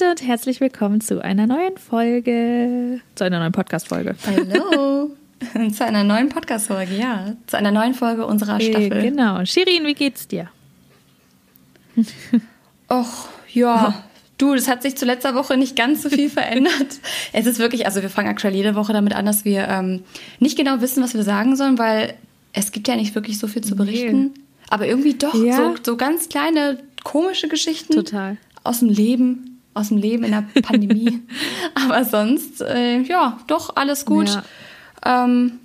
Leute und herzlich willkommen zu einer neuen Folge, zu einer neuen Podcast-Folge. Hallo. zu einer neuen Podcast-Folge, ja. Zu einer neuen Folge unserer Staffel. Hey, genau. Shirin, wie geht's dir? Och, ja. Du, das hat sich zu letzter Woche nicht ganz so viel verändert. es ist wirklich, also wir fangen aktuell jede Woche damit an, dass wir ähm, nicht genau wissen, was wir sagen sollen, weil es gibt ja nicht wirklich so viel zu berichten. Nee. Aber irgendwie doch ja. so, so ganz kleine komische Geschichten. Total. Aus dem Leben aus dem Leben in der Pandemie. Aber sonst, äh, ja, doch, alles gut. Ja. Ähm,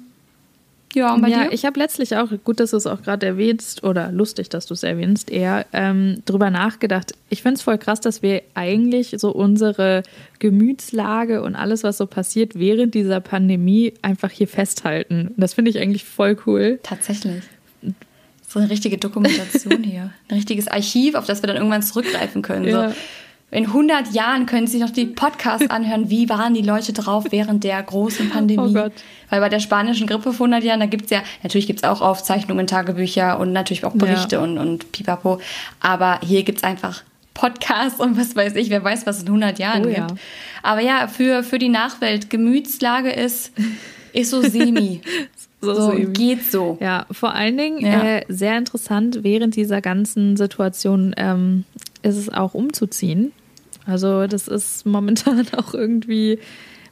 ja, und bei ja, dir? ich habe letztlich auch, gut, dass du es auch gerade erwähnst, oder lustig, dass du es erwähnst, eher ähm, drüber nachgedacht. Ich finde es voll krass, dass wir eigentlich so unsere Gemütslage und alles, was so passiert während dieser Pandemie, einfach hier festhalten. Das finde ich eigentlich voll cool. Tatsächlich. So eine richtige Dokumentation hier. Ein richtiges Archiv, auf das wir dann irgendwann zurückgreifen können. Ja. So in 100 Jahren können Sie noch die Podcasts anhören, wie waren die Leute drauf während der großen Pandemie. Oh Gott. Weil bei der spanischen Grippe vor 100 Jahren, da gibt es ja, natürlich gibt es auch Aufzeichnungen, Tagebücher und natürlich auch Berichte ja. und, und pipapo. Aber hier gibt es einfach Podcasts und was weiß ich, wer weiß, was es in 100 Jahren oh, gibt. Ja. Aber ja, für, für die Nachwelt, Gemütslage ist, ist so semi. so, so geht so. Ja, vor allen Dingen ja. äh, sehr interessant, während dieser ganzen Situation ähm, ist es auch umzuziehen. Also das ist momentan auch irgendwie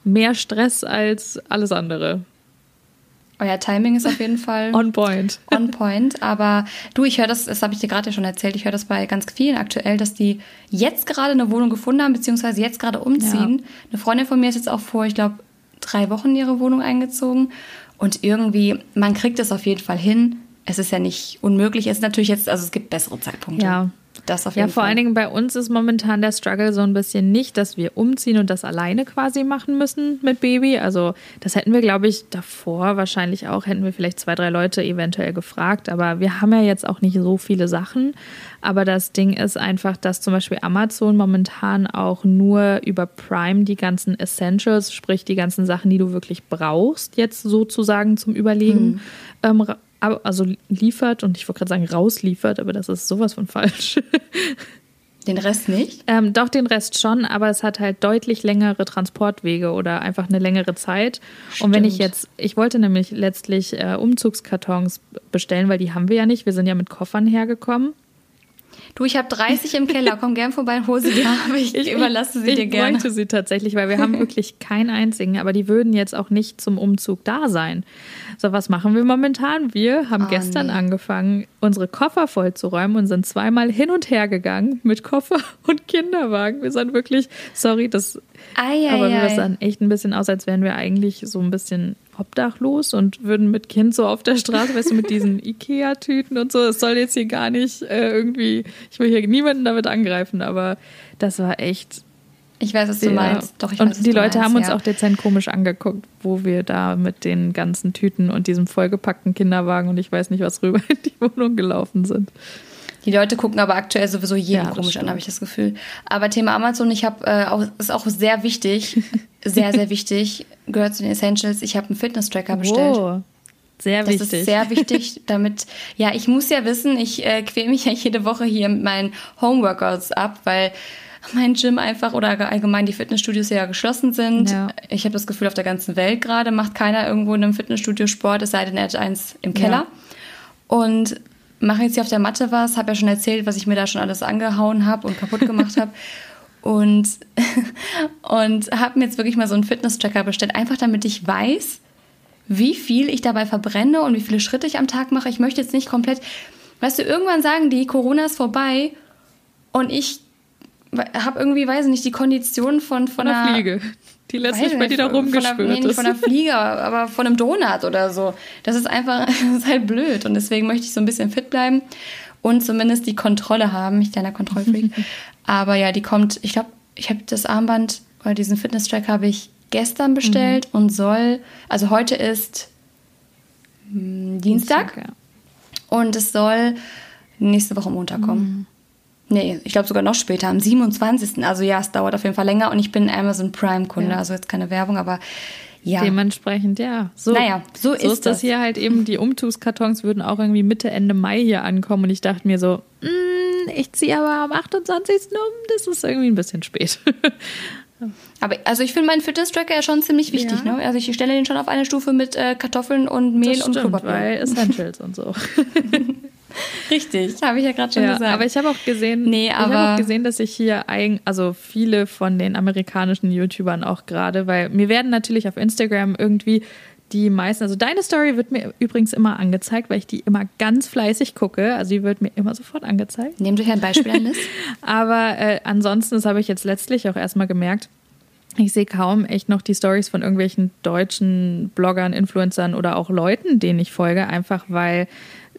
mehr Stress als alles andere. Euer Timing ist auf jeden Fall on point. On point. Aber du, ich höre das, das habe ich dir gerade ja schon erzählt, ich höre das bei ganz vielen aktuell, dass die jetzt gerade eine Wohnung gefunden haben, beziehungsweise jetzt gerade umziehen. Ja. Eine Freundin von mir ist jetzt auch vor, ich glaube, drei Wochen in ihre Wohnung eingezogen. Und irgendwie, man kriegt es auf jeden Fall hin. Es ist ja nicht unmöglich. Es ist natürlich jetzt, also es gibt bessere Zeitpunkte. Ja, das auf jeden ja, vor Fall. allen Dingen bei uns ist momentan der Struggle so ein bisschen nicht, dass wir umziehen und das alleine quasi machen müssen mit Baby. Also das hätten wir, glaube ich, davor wahrscheinlich auch, hätten wir vielleicht zwei, drei Leute eventuell gefragt. Aber wir haben ja jetzt auch nicht so viele Sachen. Aber das Ding ist einfach, dass zum Beispiel Amazon momentan auch nur über Prime die ganzen Essentials, sprich die ganzen Sachen, die du wirklich brauchst, jetzt sozusagen zum Überlegen, hm. ähm, also liefert und ich wollte gerade sagen rausliefert, aber das ist sowas von falsch. Den Rest nicht? Ähm, doch, den Rest schon, aber es hat halt deutlich längere Transportwege oder einfach eine längere Zeit. Stimmt. Und wenn ich jetzt, ich wollte nämlich letztlich äh, Umzugskartons bestellen, weil die haben wir ja nicht. Wir sind ja mit Koffern hergekommen. Du, ich habe 30 im Keller, komm gern vorbei und hol sie dir. Ich, ich überlasse sie ich dir gerne. Ich bräuchte sie tatsächlich, weil wir haben wirklich keinen einzigen, aber die würden jetzt auch nicht zum Umzug da sein. So, was machen wir momentan? Wir haben oh, gestern nee. angefangen, unsere Koffer vollzuräumen und sind zweimal hin und her gegangen mit Koffer und Kinderwagen. Wir sind wirklich, sorry, das, ei, ei, aber wir sahen echt ein bisschen aus, als wären wir eigentlich so ein bisschen obdachlos und würden mit Kind so auf der Straße, weißt du, mit diesen Ikea-Tüten und so. Es soll jetzt hier gar nicht äh, irgendwie, ich will hier niemanden damit angreifen, aber das war echt. Ich weiß, was du meinst. Doch, ich und weiß, was die Leute meinst, haben uns ja. auch dezent komisch angeguckt, wo wir da mit den ganzen Tüten und diesem vollgepackten Kinderwagen und ich weiß nicht was rüber in die Wohnung gelaufen sind. Die Leute gucken aber aktuell sowieso jeden ja, komisch stimmt. an, habe ich das Gefühl. Aber Thema Amazon, ich habe äh, auch ist auch sehr wichtig, sehr sehr wichtig, gehört zu den Essentials. Ich habe einen Fitness Tracker bestellt. Oh, sehr das wichtig. Das ist sehr wichtig, damit ja, ich muss ja wissen, ich äh, quäle mich ja jede Woche hier mit meinen Homeworkouts ab, weil mein Gym einfach oder allgemein die Fitnessstudios ja geschlossen sind. Ja. Ich habe das Gefühl, auf der ganzen Welt gerade macht keiner irgendwo in einem Fitnessstudio Sport, es sei denn, er hat eins im Keller. Ja. Und mache jetzt hier auf der Matte was, habe ja schon erzählt, was ich mir da schon alles angehauen habe und kaputt gemacht habe. Und, und habe mir jetzt wirklich mal so einen Fitness-Tracker bestellt, einfach damit ich weiß, wie viel ich dabei verbrenne und wie viele Schritte ich am Tag mache. Ich möchte jetzt nicht komplett, weißt du, irgendwann sagen die, Corona ist vorbei und ich habe irgendwie, weiß ich nicht, die Kondition von, von, von einer Fliege. Die letztlich bei dir da rumgeschwört von, nee, nicht von einer Flieger, aber von einem Donut oder so. Das ist einfach, das ist halt blöd. Und deswegen möchte ich so ein bisschen fit bleiben und zumindest die Kontrolle haben. Ich kleiner Kontrollfreak. aber ja, die kommt, ich glaube, ich habe das Armband oder diesen Fitness-Track habe ich gestern bestellt mhm. und soll, also heute ist hm, Dienstag, Dienstag ja. und es soll nächste Woche Montag kommen. Mhm. Nee, ich glaube sogar noch später, am 27. Also ja, es dauert auf jeden Fall länger und ich bin Amazon Prime-Kunde, ja. also jetzt keine Werbung, aber ja. Dementsprechend, ja. So, naja, so, so ist, ist das hier halt eben. Die Umzugskartons würden auch irgendwie Mitte, Ende Mai hier ankommen und ich dachte mir so, mm, ich ziehe aber am 28. um, das ist irgendwie ein bisschen spät. Aber also ich finde meinen Fitness-Tracker ja schon ziemlich wichtig. Ja. Ne? Also ich stelle den schon auf eine Stufe mit äh, Kartoffeln und Mehl das und stimmt, Klopapier. weil Essentials und so. Richtig, habe ich ja gerade schon ja, gesagt. Aber ich habe auch gesehen, nee, ich habe auch gesehen, dass ich hier ein, also viele von den amerikanischen YouTubern auch gerade, weil mir werden natürlich auf Instagram irgendwie die meisten, also deine Story wird mir übrigens immer angezeigt, weil ich die immer ganz fleißig gucke. Also die wird mir immer sofort angezeigt. Nehmt euch ein Beispiel an. Aber äh, ansonsten, das habe ich jetzt letztlich auch erstmal gemerkt, ich sehe kaum echt noch die Stories von irgendwelchen deutschen Bloggern, Influencern oder auch Leuten, denen ich folge, einfach weil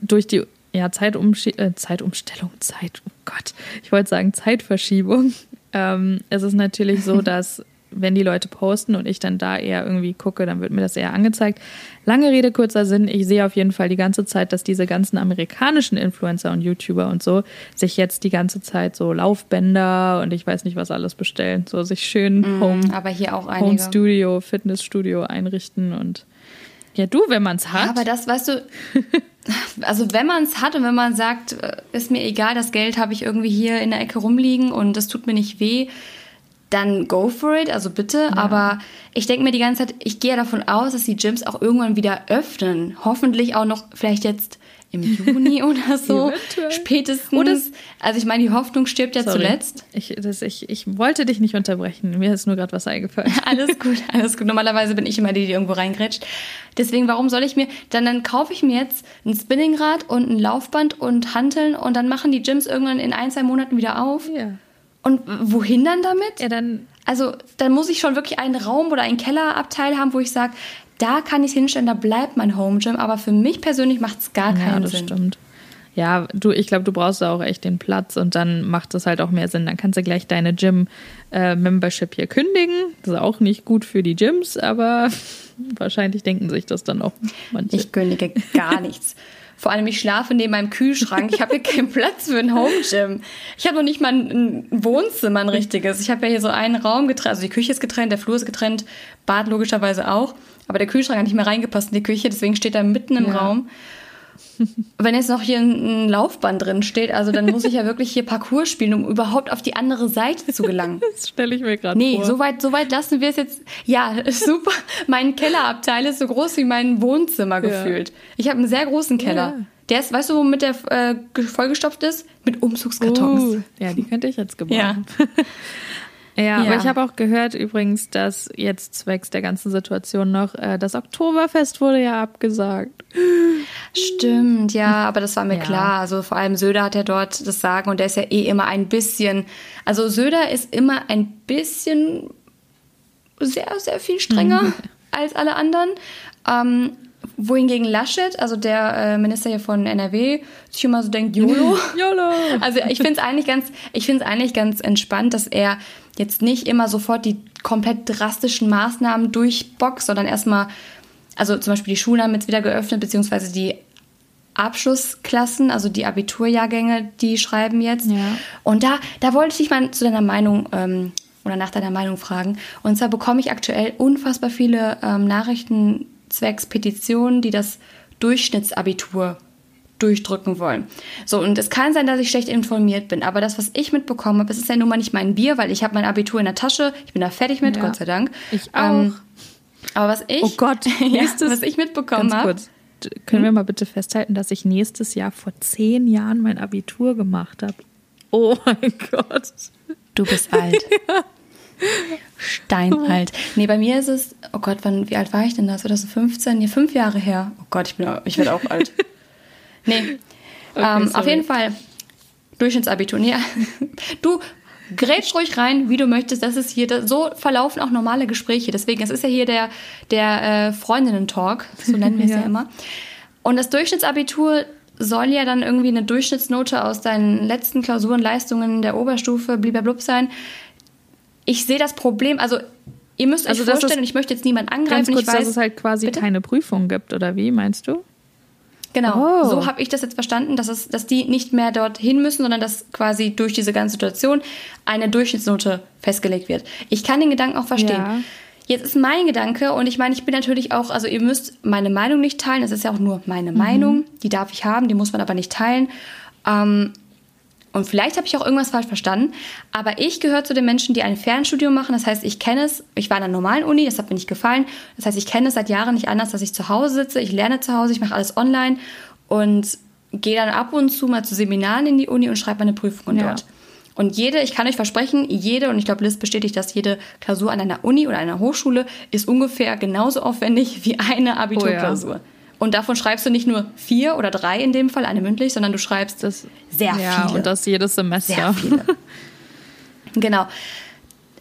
durch die ja, Zeitumsch äh, Zeitumstellung, Zeit, oh Gott, ich wollte sagen Zeitverschiebung. Ähm, es ist natürlich so, dass wenn die Leute posten und ich dann da eher irgendwie gucke, dann wird mir das eher angezeigt. Lange Rede, kurzer Sinn. Ich sehe auf jeden Fall die ganze Zeit, dass diese ganzen amerikanischen Influencer und YouTuber und so sich jetzt die ganze Zeit so Laufbänder und ich weiß nicht was alles bestellen. So sich schön mm, Home, aber hier auch Home Studio, Fitnessstudio einrichten und ja, du, wenn man es hat. Ja, aber das, weißt du, also wenn man es hat und wenn man sagt, äh, ist mir egal, das Geld habe ich irgendwie hier in der Ecke rumliegen und das tut mir nicht weh, dann go for it, also bitte. Ja. Aber ich denke mir die ganze Zeit, ich gehe davon aus, dass die Gyms auch irgendwann wieder öffnen. Hoffentlich auch noch vielleicht jetzt im Juni oder so. Spätestens. Oder also ich meine, die Hoffnung stirbt ja Sorry. zuletzt. Ich, das, ich, ich wollte dich nicht unterbrechen. Mir ist nur gerade was eingefallen. alles gut, alles gut. Normalerweise bin ich immer die, die irgendwo reingrätscht. Deswegen, warum soll ich mir, dann, dann kaufe ich mir jetzt ein Spinningrad und ein Laufband und Hanteln und dann machen die Gyms irgendwann in ein, zwei Monaten wieder auf. Ja. Und wohin dann damit? Ja, dann. Also, dann muss ich schon wirklich einen Raum oder einen Kellerabteil haben, wo ich sage, da kann ich es hinstellen, da bleibt mein Home Gym. Aber für mich persönlich macht es gar keinen ja, das Sinn. Stimmt. Ja, du, ich glaube, du brauchst da auch echt den Platz und dann macht es halt auch mehr Sinn. Dann kannst du gleich deine Gym-Membership äh, hier kündigen. Das ist auch nicht gut für die Gyms, aber wahrscheinlich denken sich das dann auch manche. Ich kündige gar nichts. Vor allem, ich schlafe neben meinem Kühlschrank. Ich habe hier keinen Platz für ein Home Gym. Ich habe noch nicht mal ein Wohnzimmer, ein richtiges. Ich habe ja hier so einen Raum getrennt. Also die Küche ist getrennt, der Flur ist getrennt, Bad logischerweise auch. Aber der Kühlschrank hat nicht mehr reingepasst in die Küche, deswegen steht er mitten im ja. Raum. Wenn jetzt noch hier ein Laufband drin steht, also dann muss ich ja wirklich hier Parcours spielen, um überhaupt auf die andere Seite zu gelangen. Das stelle ich mir gerade nee, vor. Nee, so weit, so weit lassen wir es jetzt. Ja, super. Mein Kellerabteil ist so groß wie mein Wohnzimmer gefühlt. Ja. Ich habe einen sehr großen Keller. Ja. Der ist, weißt du, womit der äh, vollgestopft ist? Mit Umzugskartons. Uh, ja, die könnte ich jetzt gebrauchen. Ja. Ja, ja, aber ich habe auch gehört übrigens, dass jetzt zwecks der ganzen Situation noch äh, das Oktoberfest wurde ja abgesagt. Stimmt, ja, aber das war mir ja. klar. Also vor allem Söder hat ja dort das Sagen und der ist ja eh immer ein bisschen, also Söder ist immer ein bisschen sehr, sehr viel strenger mhm. als alle anderen. Ähm, wohingegen Laschet, also der äh, Minister hier von NRW, sich immer so denkt, YOLO. YOLO. Also ich finde es eigentlich ganz, ich finde es eigentlich ganz entspannt, dass er jetzt nicht immer sofort die komplett drastischen Maßnahmen durchboxt, sondern erstmal, also zum Beispiel die Schulen haben jetzt wieder geöffnet, beziehungsweise die Abschlussklassen, also die Abiturjahrgänge, die schreiben jetzt. Ja. Und da, da wollte ich dich mal zu deiner Meinung ähm, oder nach deiner Meinung fragen. Und zwar bekomme ich aktuell unfassbar viele ähm, Nachrichten zwecks Petitionen, die das Durchschnittsabitur durchdrücken wollen. So, und es kann sein, dass ich schlecht informiert bin, aber das, was ich mitbekommen habe, es ist ja nun mal nicht mein Bier, weil ich habe mein Abitur in der Tasche, ich bin da fertig mit, ja. Gott sei Dank. Ich ähm, auch. Ähm, aber was ich, oh Gott, ja, was ich mitbekommen habe. Können hm? wir mal bitte festhalten, dass ich nächstes Jahr vor zehn Jahren mein Abitur gemacht habe? Oh mein Gott. Du bist alt. ja. Steinalt. Nee, bei mir ist es, oh Gott, wann, wie alt war ich denn da? 2015? Nee, fünf Jahre her. Oh Gott, ich, bin, ich werde auch alt. Nee. Okay, ähm, auf jeden Fall Durchschnittsabitur. Nee, du grätsch ruhig rein, wie du möchtest. Das ist hier, so verlaufen auch normale Gespräche. Deswegen, es ist ja hier der, der äh, Freundinnen-Talk, so nennen wir es ja. ja immer. Und das Durchschnittsabitur soll ja dann irgendwie eine Durchschnittsnote aus deinen letzten Klausurenleistungen der Oberstufe blub sein. Ich sehe das Problem, also ihr müsst euch also vorstellen, und ich möchte jetzt niemanden angreifen. Ganz kurz, ich weiß, dass es halt quasi bitte? keine Prüfung gibt, oder wie meinst du? Genau, oh. so habe ich das jetzt verstanden, dass, es, dass die nicht mehr dorthin müssen, sondern dass quasi durch diese ganze Situation eine Durchschnittsnote festgelegt wird. Ich kann den Gedanken auch verstehen. Ja. Jetzt ist mein Gedanke, und ich meine, ich bin natürlich auch, also ihr müsst meine Meinung nicht teilen, das ist ja auch nur meine mhm. Meinung, die darf ich haben, die muss man aber nicht teilen. Ähm, und vielleicht habe ich auch irgendwas falsch verstanden, aber ich gehöre zu den Menschen, die ein Fernstudium machen. Das heißt, ich kenne es, ich war in einer normalen Uni, das hat mir nicht gefallen. Das heißt, ich kenne es seit Jahren nicht anders, dass ich zu Hause sitze, ich lerne zu Hause, ich mache alles online und gehe dann ab und zu mal zu Seminaren in die Uni und schreibe meine Prüfungen ja. dort. Und jede, ich kann euch versprechen, jede, und ich glaube, Liz bestätigt das, jede Klausur an einer Uni oder einer Hochschule ist ungefähr genauso aufwendig wie eine Abiturklausur. Oh ja. Und davon schreibst du nicht nur vier oder drei in dem Fall, eine mündlich, sondern du schreibst das sehr ja, viele. Und das jedes Semester. Sehr viele. genau.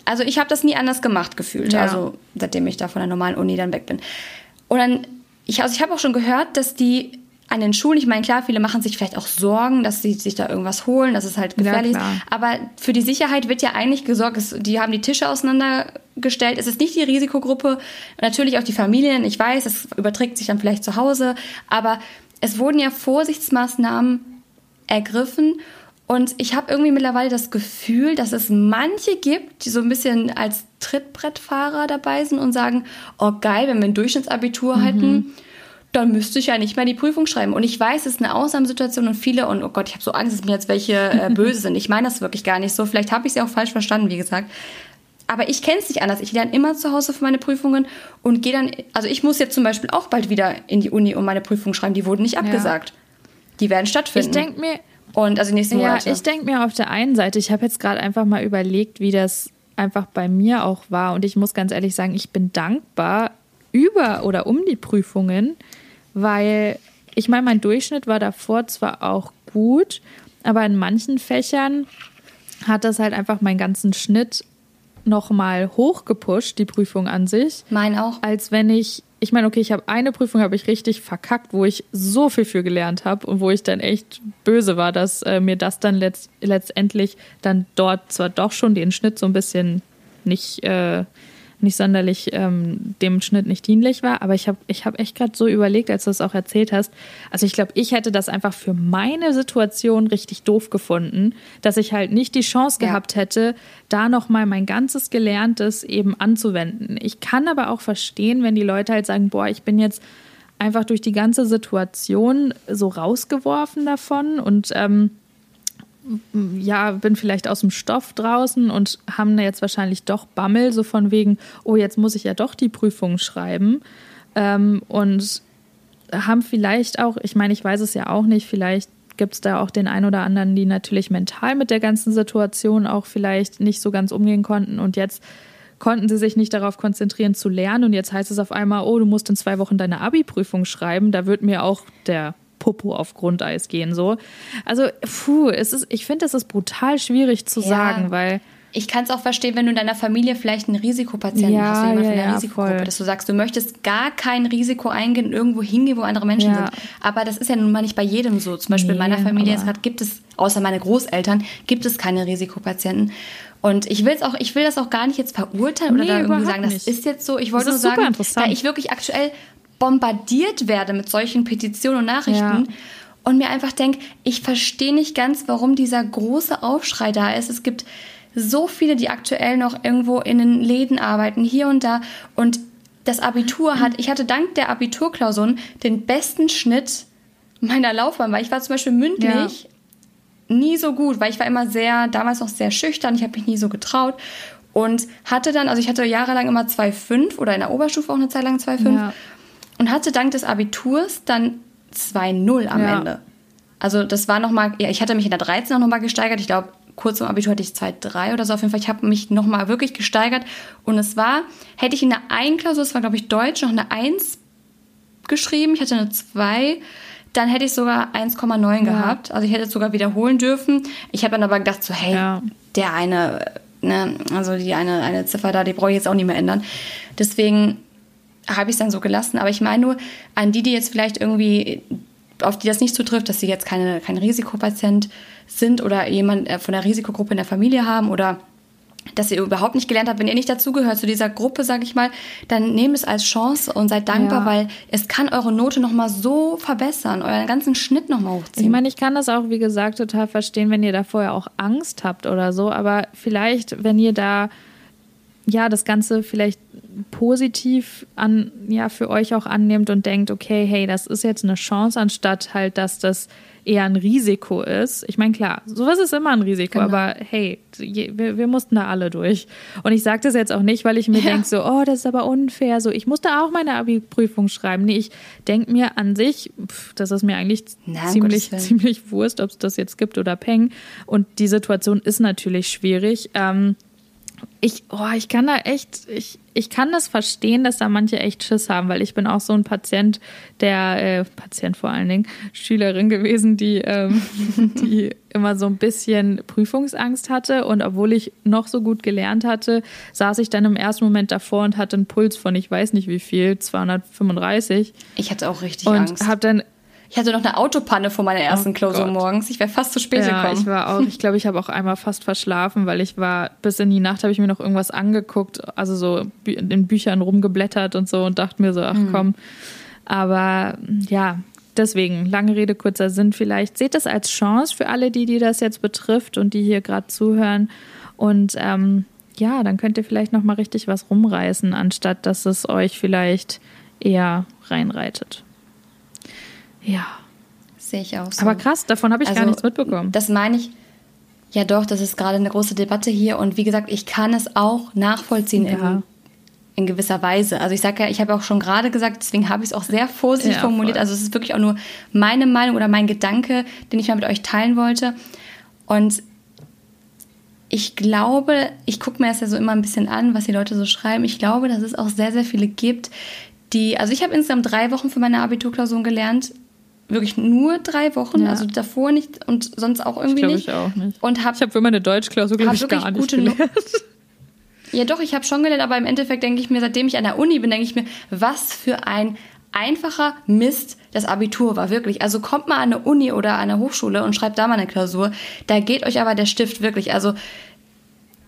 Also ich habe das nie anders gemacht gefühlt, ja. also seitdem ich da von der normalen Uni dann weg bin. Und dann, ich, also ich habe auch schon gehört, dass die an den Schulen, ich meine, klar, viele machen sich vielleicht auch Sorgen, dass sie sich da irgendwas holen, dass es halt gefährlich ja, ist. Aber für die Sicherheit wird ja eigentlich gesorgt. die haben die Tische auseinandergestellt. Es ist nicht die Risikogruppe. Natürlich auch die Familien. Ich weiß, es überträgt sich dann vielleicht zu Hause. Aber es wurden ja Vorsichtsmaßnahmen ergriffen. Und ich habe irgendwie mittlerweile das Gefühl, dass es manche gibt, die so ein bisschen als Trittbrettfahrer dabei sind und sagen, oh geil, wenn wir ein Durchschnittsabitur mhm. halten dann müsste ich ja nicht mehr die Prüfung schreiben. Und ich weiß, es ist eine Ausnahmesituation und viele, und oh Gott, ich habe so Angst, dass mir jetzt welche äh, böse sind. Ich meine das wirklich gar nicht so. Vielleicht habe ich ja auch falsch verstanden, wie gesagt. Aber ich kenne es nicht anders. Ich lerne immer zu Hause für meine Prüfungen und gehe dann, also ich muss jetzt zum Beispiel auch bald wieder in die Uni und meine Prüfung schreiben. Die wurden nicht abgesagt. Ja. Die werden stattfinden. Ich denke mir, und also nächsten Monate. Ja, ich denke mir auf der einen Seite, ich habe jetzt gerade einfach mal überlegt, wie das einfach bei mir auch war. Und ich muss ganz ehrlich sagen, ich bin dankbar über oder um die Prüfungen, weil ich meine, mein Durchschnitt war davor zwar auch gut, aber in manchen Fächern hat das halt einfach meinen ganzen Schnitt nochmal hochgepusht, die Prüfung an sich. Mein auch. Als wenn ich, ich meine, okay, ich habe eine Prüfung, habe ich richtig verkackt, wo ich so viel für gelernt habe und wo ich dann echt böse war, dass äh, mir das dann letzt, letztendlich dann dort zwar doch schon den Schnitt so ein bisschen nicht äh, nicht sonderlich ähm, dem Schnitt nicht dienlich war. Aber ich habe ich hab echt gerade so überlegt, als du es auch erzählt hast. Also ich glaube, ich hätte das einfach für meine Situation richtig doof gefunden, dass ich halt nicht die Chance gehabt ja. hätte, da nochmal mein ganzes Gelerntes eben anzuwenden. Ich kann aber auch verstehen, wenn die Leute halt sagen, boah, ich bin jetzt einfach durch die ganze Situation so rausgeworfen davon und ähm, ja, bin vielleicht aus dem Stoff draußen und haben jetzt wahrscheinlich doch Bammel, so von wegen, oh, jetzt muss ich ja doch die Prüfung schreiben. Ähm, und haben vielleicht auch, ich meine, ich weiß es ja auch nicht, vielleicht gibt es da auch den einen oder anderen, die natürlich mental mit der ganzen Situation auch vielleicht nicht so ganz umgehen konnten. Und jetzt konnten sie sich nicht darauf konzentrieren zu lernen. Und jetzt heißt es auf einmal, oh, du musst in zwei Wochen deine Abi-Prüfung schreiben, da wird mir auch der Popo auf Grundeis gehen. So. Also, puh, es ist, ich finde, das ist brutal schwierig zu ja. sagen, weil. Ich kann es auch verstehen, wenn du in deiner Familie vielleicht einen Risikopatienten ja, hast, jemand ja, von der ja, Risikogruppe, voll. dass du sagst, du möchtest gar kein Risiko eingehen, irgendwo hingehen, wo andere Menschen ja. sind. Aber das ist ja nun mal nicht bei jedem so. Zum Beispiel nee, in meiner Familie jetzt gerade gibt es, außer meine Großeltern, gibt es keine Risikopatienten. Und ich will auch, ich will das auch gar nicht jetzt verurteilen oder nee, da irgendwie sagen, das ist jetzt so. Ich wollte nur sagen, da ich wirklich aktuell bombardiert werde mit solchen Petitionen und Nachrichten ja. und mir einfach denke, ich verstehe nicht ganz, warum dieser große Aufschrei da ist. Es gibt so viele, die aktuell noch irgendwo in den Läden arbeiten, hier und da. Und das Abitur hat, ich hatte dank der Abiturklausuren den besten Schnitt meiner Laufbahn, weil ich war zum Beispiel mündlich ja. nie so gut, weil ich war immer sehr, damals noch sehr schüchtern, ich habe mich nie so getraut und hatte dann, also ich hatte jahrelang immer 2,5 oder in der Oberstufe auch eine Zeit lang 2,5 ja und hatte dank des Abiturs dann 2-0 am ja. Ende. Also das war nochmal, ja, ich hatte mich in der 13 auch nochmal gesteigert. Ich glaube, kurz im Abitur hatte ich 2-3 oder so. Auf jeden Fall, ich habe mich nochmal wirklich gesteigert. Und es war, hätte ich in der einen Klausur, das war glaube ich Deutsch, noch eine 1 geschrieben, ich hatte eine 2, dann hätte ich sogar 1,9 ja. gehabt. Also ich hätte es sogar wiederholen dürfen. Ich habe dann aber gedacht so, hey, ja. der eine, ne, also die eine, eine Ziffer da, die brauche ich jetzt auch nicht mehr ändern. Deswegen habe ich es dann so gelassen. Aber ich meine nur an die, die jetzt vielleicht irgendwie, auf die das nicht zutrifft, dass sie jetzt keine, kein Risikopatient sind oder jemand äh, von der Risikogruppe in der Familie haben oder dass ihr überhaupt nicht gelernt habt, wenn ihr nicht dazugehört zu dieser Gruppe, sage ich mal, dann nehmt es als Chance und seid dankbar, ja. weil es kann eure Note nochmal so verbessern, euren ganzen Schnitt nochmal hochziehen. Ich meine, ich kann das auch, wie gesagt, total verstehen, wenn ihr da vorher auch Angst habt oder so, aber vielleicht, wenn ihr da ja, das Ganze vielleicht positiv an, ja, für euch auch annimmt und denkt, okay, hey, das ist jetzt eine Chance, anstatt halt, dass das eher ein Risiko ist. Ich meine, klar, sowas ist immer ein Risiko, genau. aber hey, wir, wir, mussten da alle durch. Und ich sage das jetzt auch nicht, weil ich mir ja. denke, so, oh, das ist aber unfair. So, ich musste auch meine Abi-Prüfung schreiben. Nee, ich denke mir an sich, pff, das ist mir eigentlich Na, ziemlich, ziemlich Wurst, ob es das jetzt gibt oder Peng. Und die Situation ist natürlich schwierig. Ähm, ich, oh, ich kann da echt, ich, ich kann das verstehen, dass da manche echt Schiss haben, weil ich bin auch so ein Patient, der, äh, Patient vor allen Dingen, Schülerin gewesen, die, ähm, die immer so ein bisschen Prüfungsangst hatte. Und obwohl ich noch so gut gelernt hatte, saß ich dann im ersten Moment davor und hatte einen Puls von ich weiß nicht wie viel, 235. Ich hatte auch richtig und Angst. Habe dann ich hatte noch eine Autopanne vor meiner ersten oh Klausur Gott. morgens. Ich wäre fast zu spät ja, gekommen. Ich war auch, ich glaube, ich habe auch einmal fast verschlafen, weil ich war bis in die Nacht habe ich mir noch irgendwas angeguckt, also so in Büchern rumgeblättert und so und dachte mir so, ach mhm. komm. Aber ja, deswegen, lange Rede, kurzer Sinn vielleicht. Seht das als Chance für alle, die, die das jetzt betrifft und die hier gerade zuhören. Und ähm, ja, dann könnt ihr vielleicht noch mal richtig was rumreißen, anstatt dass es euch vielleicht eher reinreitet. Ja. Sehe ich auch so. Aber krass, davon habe ich also, gar nichts mitbekommen. Das meine ich. Ja, doch, das ist gerade eine große Debatte hier. Und wie gesagt, ich kann es auch nachvollziehen ja. in, in, gewisser Weise. Also ich sage ja, ich habe auch schon gerade gesagt, deswegen habe ich es auch sehr vorsichtig ja, formuliert. Voll. Also es ist wirklich auch nur meine Meinung oder mein Gedanke, den ich mal mit euch teilen wollte. Und ich glaube, ich gucke mir das ja so immer ein bisschen an, was die Leute so schreiben. Ich glaube, dass es auch sehr, sehr viele gibt, die, also ich habe insgesamt drei Wochen für meine Abiturklausuren gelernt wirklich nur drei Wochen, ja. also davor nicht und sonst auch irgendwie das nicht. Ich auch nicht. Und hab, ich habe für meine Deutschklausur, glaube ich, gar nicht gelernt. Ja, doch, ich habe schon gelernt, aber im Endeffekt denke ich mir, seitdem ich an der Uni bin, denke ich mir, was für ein einfacher Mist das Abitur war, wirklich. Also kommt mal an eine Uni oder an eine Hochschule und schreibt da mal eine Klausur. Da geht euch aber der Stift wirklich. Also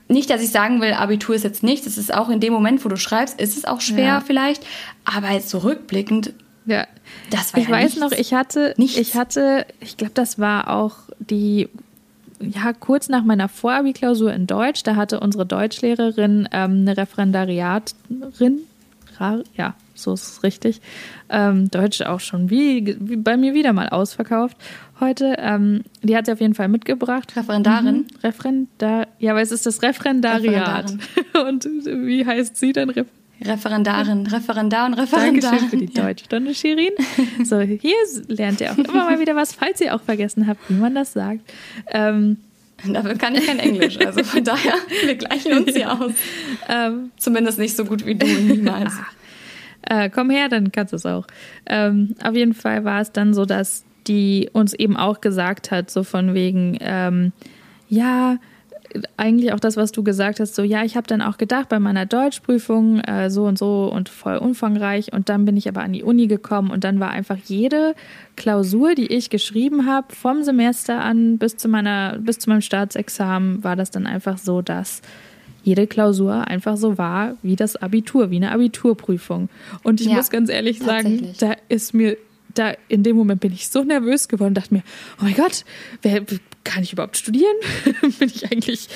nicht, dass ich sagen will, Abitur ist jetzt nichts. Es ist auch in dem Moment, wo du schreibst, ist es auch schwer ja. vielleicht. Aber jetzt zurückblickend, ja. Das war ich ja weiß nichts. noch, ich hatte, nichts. ich hatte, ich glaube, das war auch die, ja, kurz nach meiner Vorabi-Klausur in Deutsch, da hatte unsere Deutschlehrerin ähm, eine Referendariatin, ja, so ist es richtig. Ähm, Deutsch auch schon wie, wie, bei mir wieder mal ausverkauft heute. Ähm, die hat sie auf jeden Fall mitgebracht. Referendarin? Mhm. Referendar, ja, aber es ist das Referendariat. Und wie heißt sie denn? Referendarin? Referendarin, Referendar und Referendar. Dankeschön für die Deutschstunde, Shirin. So, hier lernt ihr auch immer mal wieder was, falls ihr auch vergessen habt, wie man das sagt. Ähm, Dafür kann ich kein Englisch, also von daher, wir gleichen uns hier aus. Ähm, Zumindest nicht so gut wie du, niemals. äh, komm her, dann kannst du es auch. Ähm, auf jeden Fall war es dann so, dass die uns eben auch gesagt hat, so von wegen, ähm, ja, eigentlich auch das, was du gesagt hast, so ja, ich habe dann auch gedacht bei meiner Deutschprüfung äh, so und so und voll umfangreich und dann bin ich aber an die Uni gekommen und dann war einfach jede Klausur, die ich geschrieben habe, vom Semester an bis zu meiner bis zu meinem Staatsexamen, war das dann einfach so, dass jede Klausur einfach so war wie das Abitur, wie eine Abiturprüfung. Und ich ja, muss ganz ehrlich sagen, da ist mir da in dem Moment bin ich so nervös geworden, dachte mir, oh mein Gott, wer, kann ich überhaupt studieren? bin ich eigentlich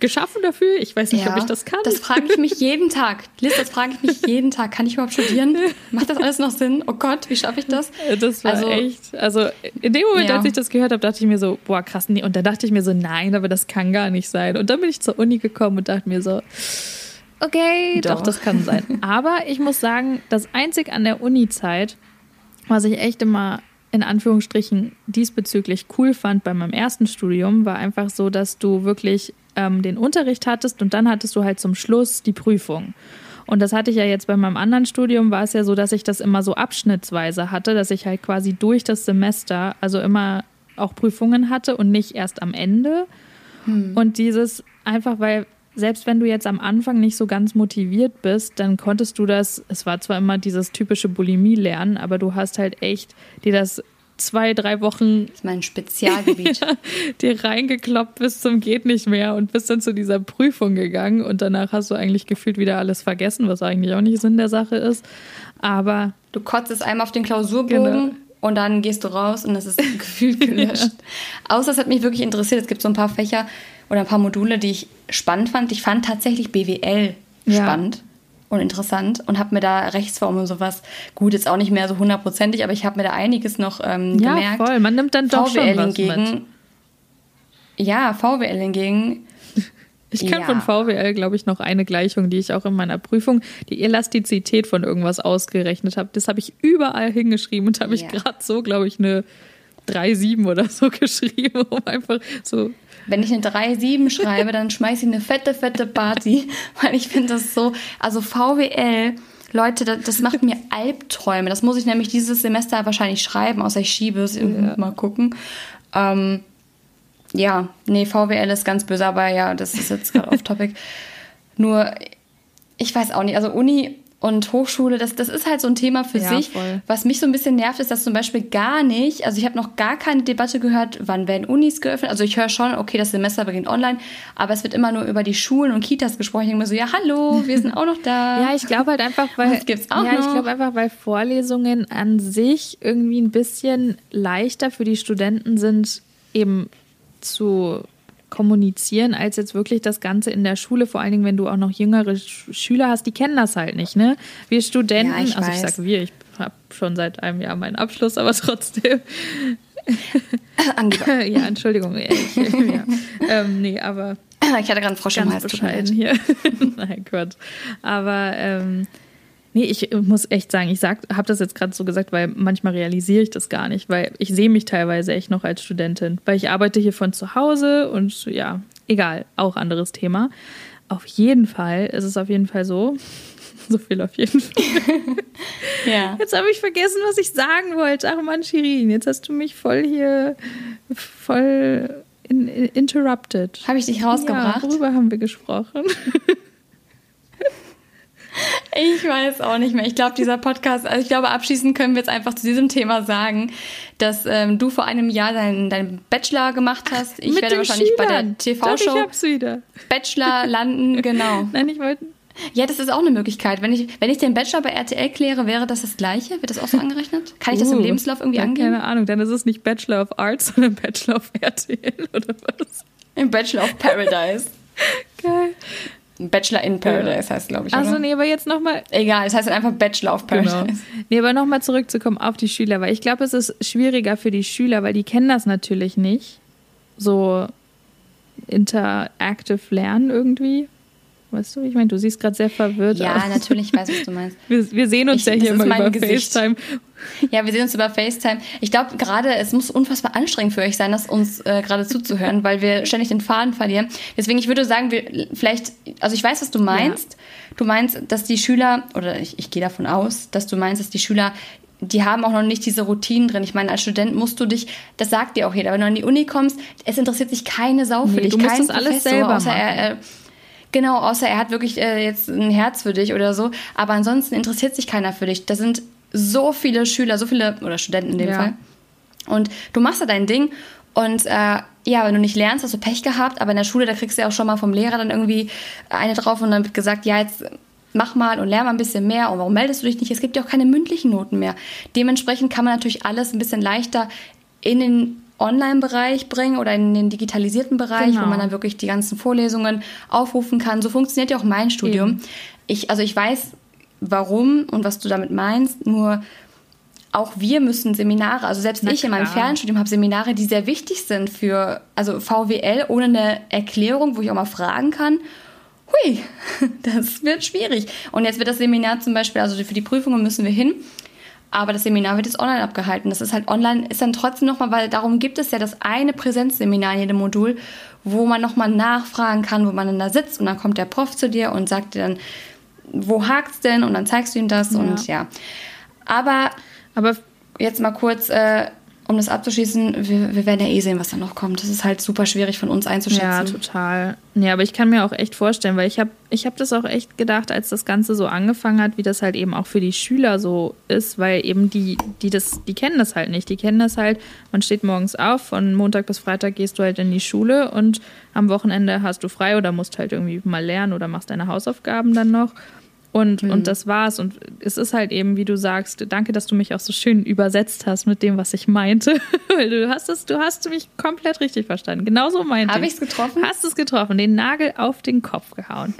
geschaffen dafür? Ich weiß nicht, ja, ob ich das kann. Das frage ich mich jeden Tag. Liz, das frage ich mich jeden Tag. Kann ich überhaupt studieren? Macht das alles noch Sinn? Oh Gott, wie schaffe ich das? Das war also, echt. Also in dem Moment, ja. als ich das gehört habe, dachte ich mir so, boah, krass. Nee. Und dann dachte ich mir so, nein, aber das kann gar nicht sein. Und dann bin ich zur Uni gekommen und dachte mir so, okay, doch, doch das kann sein. Aber ich muss sagen, das einzig an der Uni-Zeit, was ich echt immer in Anführungsstrichen diesbezüglich cool fand bei meinem ersten Studium, war einfach so, dass du wirklich ähm, den Unterricht hattest und dann hattest du halt zum Schluss die Prüfung. Und das hatte ich ja jetzt bei meinem anderen Studium, war es ja so, dass ich das immer so abschnittsweise hatte, dass ich halt quasi durch das Semester, also immer auch Prüfungen hatte und nicht erst am Ende. Hm. Und dieses einfach, weil selbst wenn du jetzt am Anfang nicht so ganz motiviert bist, dann konntest du das, es war zwar immer dieses typische Bulimie-Lernen, aber du hast halt echt dir das zwei, drei Wochen. Das ist mein Spezialgebiet. ja, dir reingekloppt bis zum Geht nicht mehr und bist dann zu dieser Prüfung gegangen und danach hast du eigentlich gefühlt wieder alles vergessen, was eigentlich auch nicht Sinn der Sache ist. Aber. Du kotzt es einmal auf den Klausurbogen. Genau. Und dann gehst du raus und es ist gefühlt gelöscht. ja. Außer es hat mich wirklich interessiert. Es gibt so ein paar Fächer, oder ein paar Module, die ich spannend fand. Ich fand tatsächlich BWL ja. spannend und interessant und habe mir da Rechtsformen und sowas, gut, jetzt auch nicht mehr so hundertprozentig, aber ich habe mir da einiges noch ähm, ja, gemerkt. Ja, voll, man nimmt dann doch VWL schon was hingegen, mit. Ja, VWL hingegen ich kann ja. von VWL, glaube ich, noch eine Gleichung, die ich auch in meiner Prüfung, die Elastizität von irgendwas ausgerechnet habe. Das habe ich überall hingeschrieben und habe ja. ich gerade so, glaube ich, eine 3,7 oder so geschrieben, um einfach so. Wenn ich eine 3,7 schreibe, dann schmeiße ich eine fette, fette Party, weil ich finde das so, also VWL, Leute, das, das, macht mir Albträume. Das muss ich nämlich dieses Semester wahrscheinlich schreiben, außer ich schiebe es. Ja. Mal gucken. Ähm, ja, nee, VWL ist ganz böse, aber ja, das ist jetzt gerade off topic. Nur, ich weiß auch nicht, also Uni und Hochschule, das, das ist halt so ein Thema für ja, sich. Voll. Was mich so ein bisschen nervt, ist, dass zum Beispiel gar nicht, also ich habe noch gar keine Debatte gehört, wann werden Unis geöffnet. Also ich höre schon, okay, das Semester beginnt online, aber es wird immer nur über die Schulen und Kitas gesprochen. Ich denke mir so, ja, hallo, wir sind auch noch da. ja, ich glaube halt einfach, weil. Gibt's auch ja, noch. ich glaube einfach, weil Vorlesungen an sich irgendwie ein bisschen leichter für die Studenten sind, eben zu kommunizieren, als jetzt wirklich das Ganze in der Schule, vor allen Dingen, wenn du auch noch jüngere Schüler hast, die kennen das halt nicht, ne? Wir Studenten, ja, ich also ich sag wir, ich habe schon seit einem Jahr meinen Abschluss, aber trotzdem. ja, Entschuldigung. Ich, ja. ähm, nee, aber. Ich hatte gerade einen Frosch im Hals. bescheiden hier. Nein, Gott. Aber ähm, Nee, ich muss echt sagen, ich habe das jetzt gerade so gesagt, weil manchmal realisiere ich das gar nicht, weil ich sehe mich teilweise echt noch als Studentin, weil ich arbeite hier von zu Hause und ja, egal, auch anderes Thema. Auf jeden Fall ist es auf jeden Fall so. So viel auf jeden Fall. ja. Jetzt habe ich vergessen, was ich sagen wollte. Ach Mann, Shirin, jetzt hast du mich voll hier voll in, in, interrupted. Habe ich dich rausgebracht? Ja, worüber haben wir gesprochen? Ich weiß auch nicht mehr. Ich glaube, dieser Podcast, also ich glaube, abschließend können wir jetzt einfach zu diesem Thema sagen, dass ähm, du vor einem Jahr deinen dein Bachelor gemacht hast. Ich Mit werde wahrscheinlich Schülern. bei der TV-Show Bachelor landen, genau. Nein, ich wollte. Ja, das ist auch eine Möglichkeit. Wenn ich, wenn ich den Bachelor bei RTL kläre, wäre das das Gleiche? Wird das auch so angerechnet? Kann ich das im uh, Lebenslauf irgendwie ja, angeben? Keine Ahnung, dann ist es nicht Bachelor of Arts, sondern Bachelor of RTL oder was? Im Bachelor of Paradise. Geil. Bachelor in Paradise heißt, glaube ich. Achso, nee, aber jetzt nochmal. Egal, es heißt einfach Bachelor of genau. Paradise. Genau. Nee, aber nochmal zurückzukommen auf die Schüler, weil ich glaube, es ist schwieriger für die Schüler, weil die kennen das natürlich nicht. So interactive Lernen irgendwie. Weißt du, ich meine, du siehst gerade sehr verwirrt ja, aus. Ja, natürlich, ich weiß, was du meinst. Wir, wir sehen uns ich, ja hier immer über Gesicht. FaceTime. Ja, wir sehen uns über FaceTime. Ich glaube gerade, es muss unfassbar anstrengend für euch sein, das uns äh, gerade zuzuhören, weil wir ständig den Faden verlieren. Deswegen, ich würde sagen, wir vielleicht, also ich weiß, was du meinst. Ja. Du meinst, dass die Schüler, oder ich, ich gehe davon aus, dass du meinst, dass die Schüler die haben auch noch nicht diese Routinen drin. Ich meine, als Student musst du dich, das sagt dir auch jeder, wenn du an die Uni kommst, es interessiert sich keine Sau für nee, dich. Du musst das alles selber außer machen. Er, er, Genau, außer er hat wirklich äh, jetzt ein Herz für dich oder so. Aber ansonsten interessiert sich keiner für dich. Da sind so viele Schüler, so viele, oder Studenten in dem ja. Fall. Und du machst da dein Ding und äh, ja, wenn du nicht lernst, hast du Pech gehabt, aber in der Schule, da kriegst du ja auch schon mal vom Lehrer dann irgendwie eine drauf und dann wird gesagt, ja, jetzt mach mal und lern mal ein bisschen mehr und warum meldest du dich nicht? Es gibt ja auch keine mündlichen Noten mehr. Dementsprechend kann man natürlich alles ein bisschen leichter in den Online-Bereich bringen oder in den digitalisierten Bereich, genau. wo man dann wirklich die ganzen Vorlesungen aufrufen kann. So funktioniert ja auch mein Studium. Ich, also ich weiß, warum und was du damit meinst, nur auch wir müssen Seminare, also selbst Na ich klar. in meinem Fernstudium habe Seminare, die sehr wichtig sind für, also VWL ohne eine Erklärung, wo ich auch mal fragen kann. Hui, das wird schwierig. Und jetzt wird das Seminar zum Beispiel, also für die Prüfungen müssen wir hin. Aber das Seminar wird jetzt online abgehalten. Das ist halt online, ist dann trotzdem nochmal, weil darum gibt es ja das eine Präsenzseminar in jedem Modul, wo man nochmal nachfragen kann, wo man dann da sitzt und dann kommt der Prof zu dir und sagt dir dann, wo hakt's denn? Und dann zeigst du ihm das ja. und ja. Aber, aber jetzt mal kurz, äh, um das abzuschließen, wir, wir, werden ja eh sehen, was da noch kommt. Das ist halt super schwierig von uns einzuschätzen. Ja, total. Ja, aber ich kann mir auch echt vorstellen, weil ich habe ich hab das auch echt gedacht, als das Ganze so angefangen hat, wie das halt eben auch für die Schüler so ist, weil eben die, die das, die kennen das halt nicht. Die kennen das halt, man steht morgens auf, von Montag bis Freitag gehst du halt in die Schule und am Wochenende hast du frei oder musst halt irgendwie mal lernen oder machst deine Hausaufgaben dann noch. Und, mhm. und das war's. Und es ist halt eben, wie du sagst, danke, dass du mich auch so schön übersetzt hast mit dem, was ich meinte. Weil du hast es, du hast mich komplett richtig verstanden. Genauso meinte Habe ich es getroffen? Hast es getroffen, den Nagel auf den Kopf gehauen.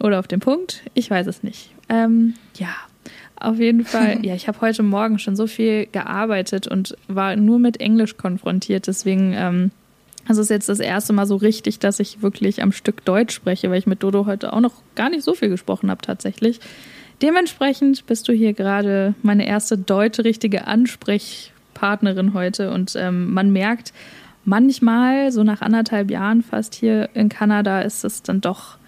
Oder auf den Punkt. Ich weiß es nicht. Ähm, ja, auf jeden Fall. Ja, ich habe heute Morgen schon so viel gearbeitet und war nur mit Englisch konfrontiert. Deswegen, ähm, also ist jetzt das erste Mal so richtig, dass ich wirklich am Stück Deutsch spreche, weil ich mit Dodo heute auch noch gar nicht so viel gesprochen habe tatsächlich. Dementsprechend bist du hier gerade meine erste deutsche richtige Ansprechpartnerin heute und ähm, man merkt manchmal, so nach anderthalb Jahren fast hier in Kanada, ist es dann doch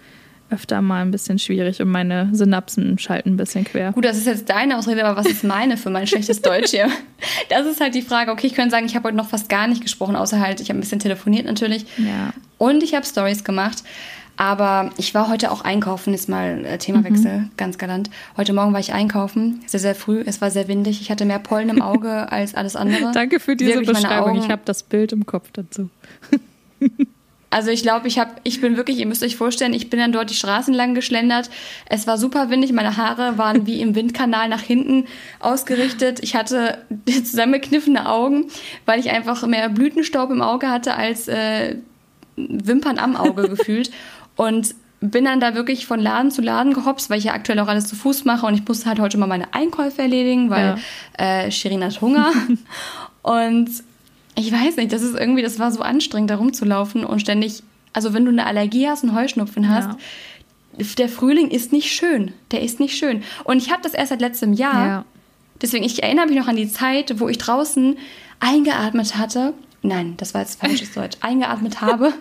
öfter mal ein bisschen schwierig und meine Synapsen schalten ein bisschen quer. Gut, das ist jetzt deine Ausrede, aber was ist meine für mein schlechtes Deutsch hier? Das ist halt die Frage. Okay, ich könnte sagen, ich habe heute noch fast gar nicht gesprochen, außer halt, ich habe ein bisschen telefoniert natürlich. Ja. Und ich habe Stories gemacht. Aber ich war heute auch einkaufen, ist mal äh, Themawechsel, mhm. ganz galant. Heute Morgen war ich einkaufen, sehr, sehr früh. Es war sehr windig. Ich hatte mehr Pollen im Auge als alles andere. Danke für diese Wirklich Beschreibung. Ich habe das Bild im Kopf dazu. Also ich glaube, ich habe, ich bin wirklich, ihr müsst euch vorstellen, ich bin dann dort die Straßen lang geschlendert. Es war super windig, meine Haare waren wie im Windkanal nach hinten ausgerichtet. Ich hatte zusammengekniffene Augen, weil ich einfach mehr Blütenstaub im Auge hatte als äh, Wimpern am Auge gefühlt. Und bin dann da wirklich von Laden zu Laden gehopst, weil ich ja aktuell auch alles zu Fuß mache und ich musste halt heute mal meine Einkäufe erledigen, weil ja. äh, Shirin hat Hunger. und ich weiß nicht, das ist irgendwie, das war so anstrengend, da rumzulaufen und ständig, also wenn du eine Allergie hast, einen Heuschnupfen hast, ja. der Frühling ist nicht schön. Der ist nicht schön. Und ich habe das erst seit letztem Jahr. Ja. Deswegen, ich erinnere mich noch an die Zeit, wo ich draußen eingeatmet hatte. Nein, das war jetzt falsches Deutsch. Eingeatmet habe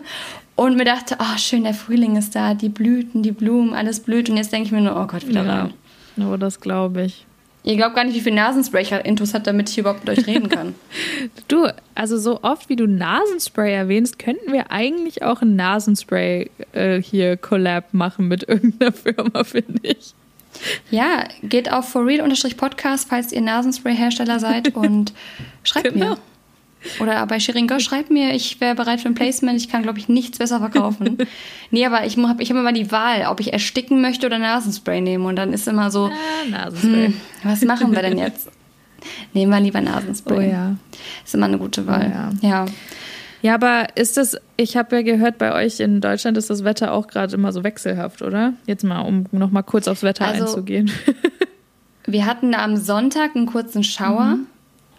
und mir dachte, oh, schön, der Frühling ist da, die Blüten, die Blumen, alles blüht. Und jetzt denke ich mir nur, oh Gott, wieder ja. rein. Oh, das glaube ich. Ihr glaubt gar nicht, wie viel Nasenspray ich intus hat, damit ich überhaupt mit euch reden kann. du, also so oft wie du Nasenspray erwähnst, könnten wir eigentlich auch ein Nasenspray äh, hier Collab machen mit irgendeiner Firma, finde ich. Ja, geht auf forreal-podcast, falls ihr Nasenspray-Hersteller seid und schreibt genau. mir. Oder bei Shiringo, schreib mir, ich wäre bereit für ein Placement. Ich kann, glaube ich, nichts besser verkaufen. nee, aber ich habe ich hab immer die Wahl, ob ich ersticken möchte oder Nasenspray nehme. Und dann ist immer so, ah, Nasenspray. Hm, was machen wir denn jetzt? Nehmen wir lieber Nasenspray. Oh ja. Ist immer eine gute Wahl. Oh, ja. ja. Ja, aber ist das, ich habe ja gehört, bei euch in Deutschland ist das Wetter auch gerade immer so wechselhaft, oder? Jetzt mal, um nochmal kurz aufs Wetter also, einzugehen. wir hatten am Sonntag einen kurzen Schauer. Mhm.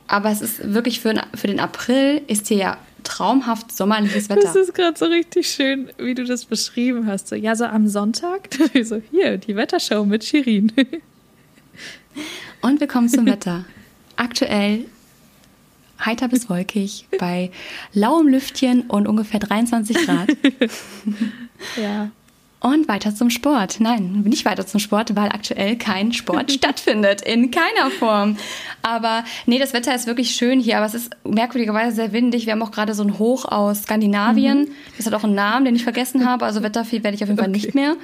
Aber es ist wirklich für, für den April ist hier ja traumhaft sommerliches Wetter. Das ist gerade so richtig schön, wie du das beschrieben hast. So, ja, so am Sonntag, so hier, die Wetterschau mit Shirin. Und wir kommen zum Wetter. Aktuell heiter bis wolkig bei lauem Lüftchen und ungefähr 23 Grad. ja. Und weiter zum Sport. Nein, nicht weiter zum Sport, weil aktuell kein Sport stattfindet. In keiner Form. Aber nee, das Wetter ist wirklich schön hier, aber es ist merkwürdigerweise sehr windig. Wir haben auch gerade so ein Hoch aus Skandinavien. Mhm. Das hat auch einen Namen, den ich vergessen habe. Also Wetterfee werde ich auf jeden Fall okay. nicht mehr.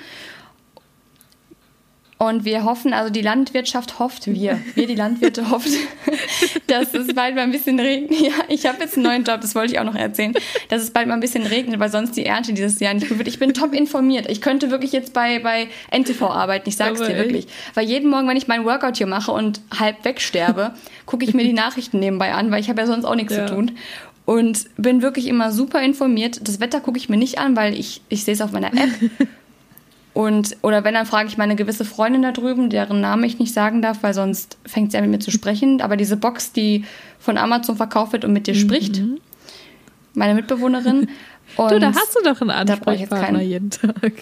Und wir hoffen, also die Landwirtschaft hofft, wir, wir die Landwirte hofft, dass es bald mal ein bisschen regnet. Ja, ich habe jetzt einen neuen Job, das wollte ich auch noch erzählen, dass es bald mal ein bisschen regnet, weil sonst die Ernte dieses Jahr nicht gut wird. Ich bin top informiert. Ich könnte wirklich jetzt bei, bei NTV arbeiten, ich sag's Aber dir wirklich. Weil jeden Morgen, wenn ich meinen Workout hier mache und halb wegsterbe, gucke ich mir die Nachrichten nebenbei an, weil ich habe ja sonst auch nichts ja. zu tun und bin wirklich immer super informiert. Das Wetter gucke ich mir nicht an, weil ich, ich sehe es auf meiner App. Und, oder wenn, dann frage ich meine gewisse Freundin da drüben, deren Namen ich nicht sagen darf, weil sonst fängt sie an mit mir zu sprechen. Aber diese Box, die von Amazon verkauft wird und mit dir mhm. spricht, meine Mitbewohnerin. Und du, da hast du doch einen Ansprechpartner jeden Tag.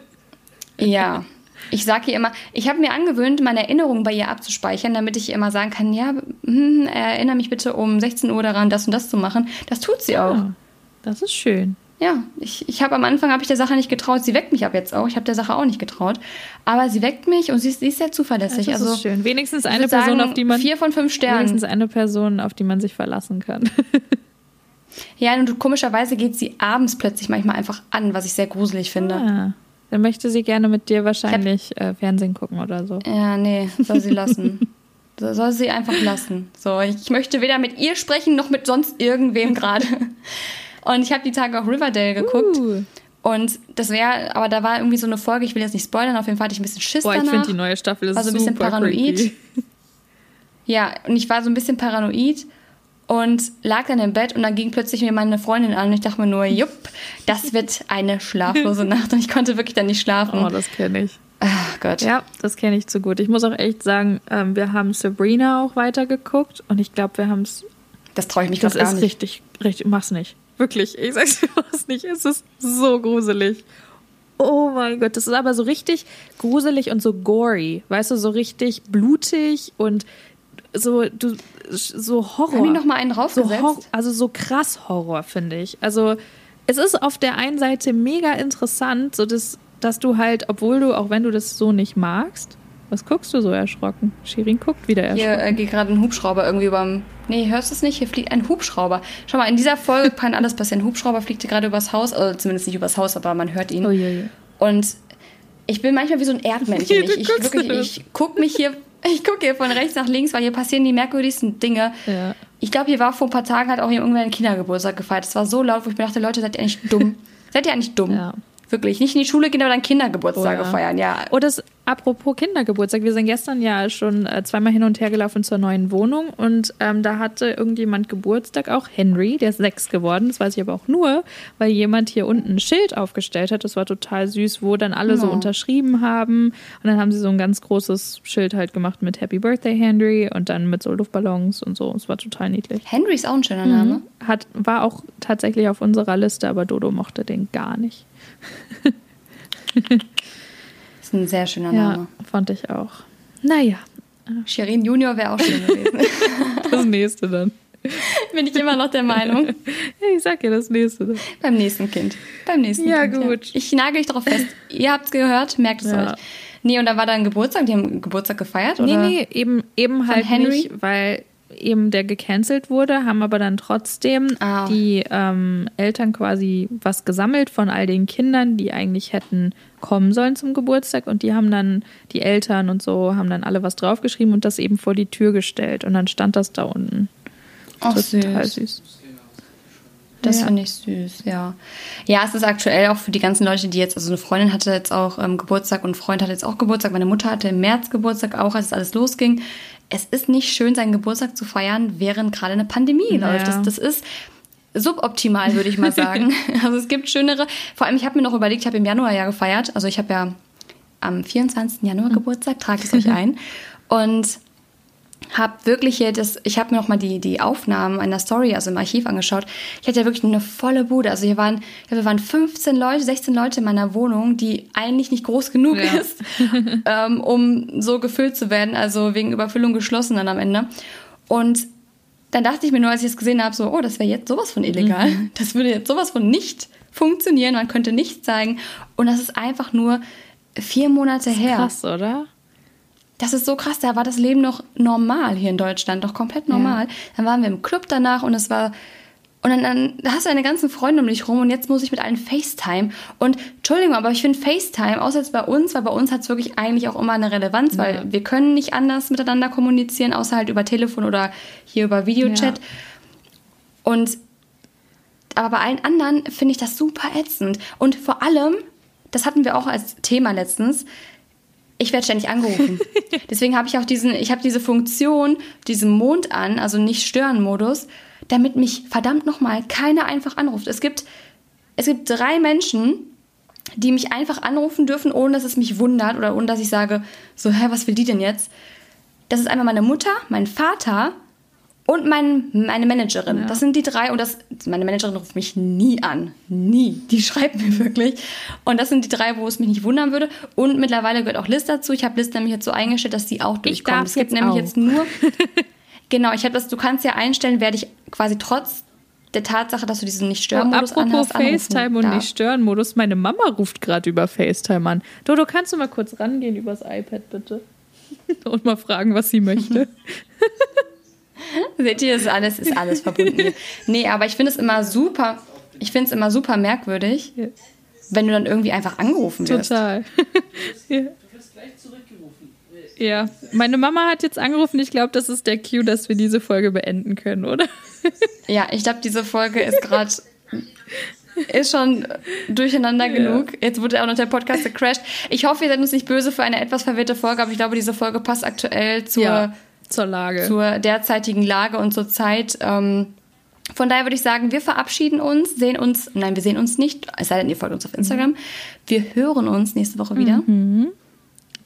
ja. Ich sage ihr immer, ich habe mir angewöhnt, meine Erinnerungen bei ihr abzuspeichern, damit ich ihr immer sagen kann, ja, hm, erinnere mich bitte um 16 Uhr daran, das und das zu machen. Das tut sie ja, auch. Das ist schön ja, ich, ich habe am Anfang habe ich der Sache nicht getraut. Sie weckt mich ab jetzt auch. Ich habe der Sache auch nicht getraut. Aber sie weckt mich und sie ist, sie ist sehr zuverlässig. Das also, ist schön. Wenigstens eine Person, sagen, auf die man. Vier von fünf Sternen. Wenigstens eine Person, auf die man sich verlassen kann. ja, und komischerweise geht sie abends plötzlich manchmal einfach an, was ich sehr gruselig finde. Ah, dann möchte sie gerne mit dir wahrscheinlich hab, äh, Fernsehen gucken oder so. Ja, nee, soll sie lassen. soll sie einfach lassen. So, ich möchte weder mit ihr sprechen noch mit sonst irgendwem gerade. Und ich habe die Tage auch Riverdale geguckt. Uh. Und das wäre, aber da war irgendwie so eine Folge, ich will jetzt nicht spoilern, auf jeden Fall hatte ich ein bisschen Schiss Boah, ich finde die neue Staffel ist war so ein bisschen paranoid. Creepy. Ja, und ich war so ein bisschen paranoid. und lag dann im Bett und dann ging plötzlich mir meine Freundin an und ich dachte mir nur, jupp, das wird eine schlaflose Nacht und ich konnte wirklich dann nicht schlafen. Oh, das kenne ich. Ach Gott. Ja, das kenne ich zu gut. Ich muss auch echt sagen, ähm, wir haben Sabrina auch weitergeguckt und ich glaube, wir haben es. Das traue ich mich Das gar ist nicht. richtig, richtig. Mach's nicht. Wirklich. Ich sag's dir mach's nicht. Es ist so gruselig. Oh mein Gott, das ist aber so richtig gruselig und so gory. Weißt du, so richtig blutig und so, du, so Horror. Haben die noch mal einen so draufgesetzt? Hor Also so krass Horror, finde ich. Also es ist auf der einen Seite mega interessant, so dass, dass du halt, obwohl du, auch wenn du das so nicht magst, was guckst du so erschrocken? Shirin guckt wieder erschrocken. Hier äh, geht gerade ein Hubschrauber irgendwie überm. Nee, hörst du es nicht? Hier fliegt ein Hubschrauber. Schau mal, in dieser Folge kann alles passieren. Ein Hubschrauber fliegt hier gerade übers Haus, also zumindest nicht übers Haus, aber man hört ihn. Oh, je, je. Und ich bin manchmal wie so ein Erdmännchen. Ich, ich, wirklich, ich guck mich hier, ich gucke hier von rechts nach links, weil hier passieren die merkwürdigsten Dinge. Ja. Ich glaube, hier war vor ein paar Tagen hat auch irgendwer einen Kindergeburtstag gefeiert. Das war so laut, wo ich mir dachte, Leute, seid ihr eigentlich dumm? seid ihr eigentlich dumm? Ja. Wirklich. Nicht in die Schule gehen, aber dann Kindergeburtstage Oh ja. feiern. Ja. Oh, das apropos Kindergeburtstag. Wir sind gestern ja schon äh, zweimal hin und her gelaufen zur neuen Wohnung und ähm, da hatte irgendjemand Geburtstag, auch Henry, der ist sechs geworden. Das weiß ich aber auch nur, weil jemand hier unten ein Schild aufgestellt hat. Das war total süß, wo dann alle so Oh. unterschrieben haben. Und dann haben sie so ein ganz großes Schild halt gemacht mit Happy Birthday Henry und dann mit so Luftballons und so. Es war total niedlich. Henry ist auch ein schöner Name. Hat, war auch tatsächlich auf unserer Liste, aber Dodo mochte den gar nicht. Ist ein sehr schöner Ja, Name. fand ich auch. Naja, Shirin Junior wäre auch schön gewesen. das nächste dann. Bin ich immer noch der Meinung. Ja, ich sag ja das nächste dann. Beim nächsten Kind. Beim nächsten Ja, Kind. gut. Ich nagel euch darauf fest. Ihr habt es gehört, merkt es Ja. euch. Nee, und da war dann Geburtstag. Die haben Geburtstag gefeiert, Nee, oder? nee, eben, eben halt Henry? nicht, weil eben der gecancelt wurde, haben aber dann trotzdem Ah. die ähm, Eltern quasi was gesammelt von all den Kindern, die eigentlich hätten kommen sollen zum Geburtstag und die haben dann, die Eltern und so, haben dann alle was draufgeschrieben und das eben vor die Tür gestellt und dann stand das da unten. Ach, das ist total süß. süß. Das Ja. finde ich süß, ja. Ja, es ist aktuell auch für die ganzen Leute, die jetzt, also eine Freundin hatte jetzt auch ähm, Geburtstag und ein Freund hatte jetzt auch Geburtstag. Meine Mutter hatte im März Geburtstag auch, als es alles losging. Es ist nicht schön, seinen Geburtstag zu feiern, während gerade eine Pandemie Ja. läuft. Das, das ist suboptimal, würde ich mal sagen. also es gibt schönere. Vor allem, ich habe mir noch überlegt, ich habe im Januar ja gefeiert. Also ich habe ja am 24. Januar Geburtstag, trage es euch ein. Und habe wirklich hier das, ich habe mir noch mal die, die Aufnahmen einer Story, also im Archiv angeschaut. Ich hatte ja wirklich eine volle Bude. Also hier waren, wir waren 15 Leute, 16 Leute in meiner Wohnung, die eigentlich nicht groß genug Ja. ist, ähm, um so gefüllt zu werden. Also wegen Überfüllung geschlossen dann am Ende. Und dann dachte ich mir nur, als ich es gesehen habe, so, oh, das wäre jetzt sowas von illegal. Das würde jetzt sowas von nicht funktionieren. Man könnte nichts zeigen. Und das ist einfach nur vier Monate her. Krass, oder? Das ist so krass, da war das Leben noch normal hier in Deutschland, doch komplett normal. Dann waren wir im Club danach und es war. Und dann, dann hast du deine ganzen Freunde um dich rum und jetzt muss ich mit allen FaceTime. Und Entschuldigung, aber ich finde FaceTime, außer jetzt bei uns, weil bei uns hat es wirklich eigentlich auch immer eine Relevanz, weil Ja. wir können nicht anders miteinander kommunizieren, außer halt über Telefon oder hier über Videochat. Ja. Und aber bei allen anderen finde ich das super ätzend. Und vor allem, das hatten wir auch als Thema letztens, ich werde ständig angerufen. Deswegen habe ich auch diesen, ich habe diese Funktion, diesen Mond an, also nicht stören Modus, damit mich verdammt nochmal keiner einfach anruft. Es gibt, es gibt drei Menschen, die mich einfach anrufen dürfen, ohne dass es mich wundert oder ohne dass ich sage, so, hä, was will die denn jetzt? Das ist einmal meine Mutter, mein Vater und mein, meine Managerin. Das sind die drei. Und das, meine Managerin ruft mich nie an. Nie. Die schreibt mir wirklich. Und das sind die drei, wo es mich nicht wundern würde. Und mittlerweile gehört auch Liz dazu. Ich habe Liz nämlich jetzt so eingestellt, dass die auch durchkommt. Es gibt nämlich auch. jetzt nur. genau, ich habe das, du kannst ja einstellen, wer dich quasi trotz der Tatsache, dass du diesen Oh, Nicht-Stören-Modus apropos anhast, anrufen FaceTime und. Nicht-Stören-Modus, meine Mama ruft gerade über FaceTime an. Dodo, kannst du mal kurz rangehen übers iPad, bitte? Und mal fragen, was sie möchte. Seht ihr, ist alles, ist alles verbunden hier. Nee, aber ich finde es immer super, ich finde es immer super merkwürdig, Ja. wenn du dann irgendwie einfach angerufen wirst. Total. ja. ja, meine Mama hat jetzt angerufen. Ich glaube, das ist der Cue, dass wir diese Folge beenden können, oder? Ja, ich glaube, diese Folge ist gerade ist schon durcheinander genug. Jetzt wurde auch noch der Podcast gecrashed. Ich hoffe, ihr seid uns nicht böse für eine etwas verwirrte Folge, aber ich glaube, diese Folge passt aktuell zur Ja. Zur Lage. Zur derzeitigen Lage und zur Zeit. Ähm, von daher würde ich sagen, wir verabschieden uns, sehen uns, nein, wir sehen uns nicht, es sei denn, ihr folgt uns auf Instagram. Wir hören uns nächste Woche wieder. Mhm.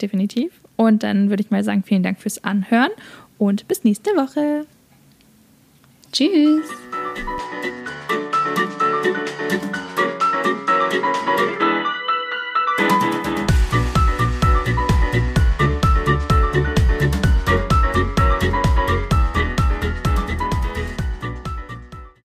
Definitiv. Und dann würde ich mal sagen, vielen Dank fürs Anhören und bis nächste Woche. Tschüss.